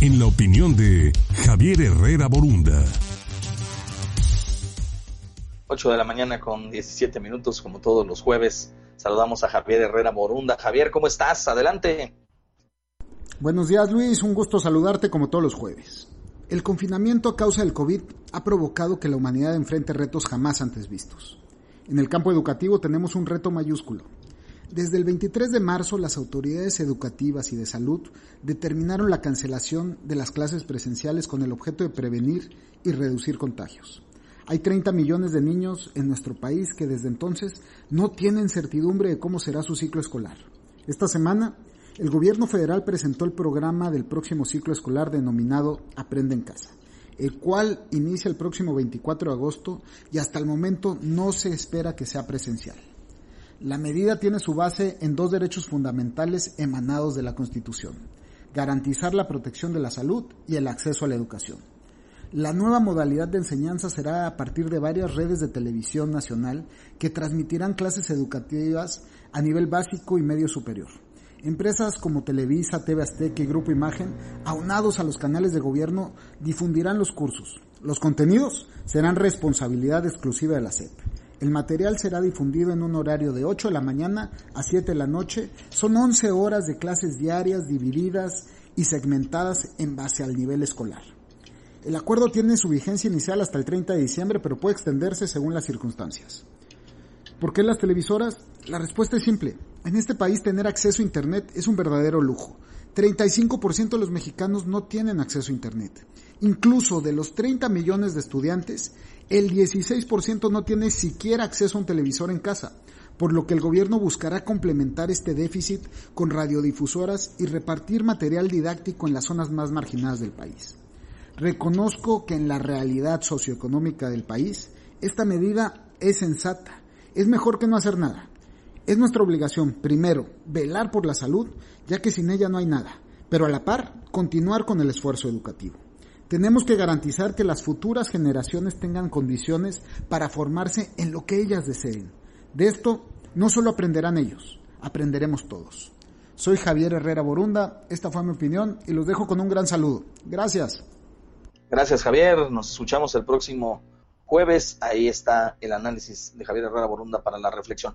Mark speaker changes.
Speaker 1: en la opinión de Javier Herrera Borunda.
Speaker 2: 8 de la mañana con 17 minutos, como todos los jueves. Saludamos a Javier Herrera Borunda. Javier, ¿cómo estás? Adelante.
Speaker 3: Buenos días, Luis. Un gusto saludarte como todos los jueves. El confinamiento a causa del COVID ha provocado que la humanidad enfrente retos jamás antes vistos. En el campo educativo tenemos un reto mayúsculo, desde el 23 de marzo, las autoridades educativas y de salud determinaron la cancelación de las clases presenciales con el objeto de prevenir y reducir contagios. Hay 30 millones de niños en nuestro país que desde entonces no tienen certidumbre de cómo será su ciclo escolar. Esta semana, el gobierno federal presentó el programa del próximo ciclo escolar denominado Aprende en casa, el cual inicia el próximo 24 de agosto y hasta el momento no se espera que sea presencial. La medida tiene su base en dos derechos fundamentales emanados de la Constitución, garantizar la protección de la salud y el acceso a la educación. La nueva modalidad de enseñanza será a partir de varias redes de televisión nacional que transmitirán clases educativas a nivel básico y medio superior. Empresas como Televisa, TV Azteca y Grupo Imagen, aunados a los canales de gobierno, difundirán los cursos. Los contenidos serán responsabilidad exclusiva de la SEP. El material será difundido en un horario de 8 de la mañana a 7 de la noche. Son 11 horas de clases diarias divididas y segmentadas en base al nivel escolar. El acuerdo tiene su vigencia inicial hasta el 30 de diciembre, pero puede extenderse según las circunstancias. ¿Por qué las televisoras? La respuesta es simple. En este país tener acceso a Internet es un verdadero lujo. 35% de los mexicanos no tienen acceso a Internet. Incluso de los 30 millones de estudiantes, el 16% no tiene siquiera acceso a un televisor en casa, por lo que el gobierno buscará complementar este déficit con radiodifusoras y repartir material didáctico en las zonas más marginadas del país. Reconozco que en la realidad socioeconómica del país, esta medida es sensata. Es mejor que no hacer nada. Es nuestra obligación, primero, velar por la salud, ya que sin ella no hay nada, pero a la par, continuar con el esfuerzo educativo. Tenemos que garantizar que las futuras generaciones tengan condiciones para formarse en lo que ellas deseen. De esto no solo aprenderán ellos, aprenderemos todos. Soy Javier Herrera Borunda, esta fue mi opinión y los dejo con un gran saludo. Gracias.
Speaker 2: Gracias Javier, nos escuchamos el próximo jueves. Ahí está el análisis de Javier Herrera Borunda para la reflexión.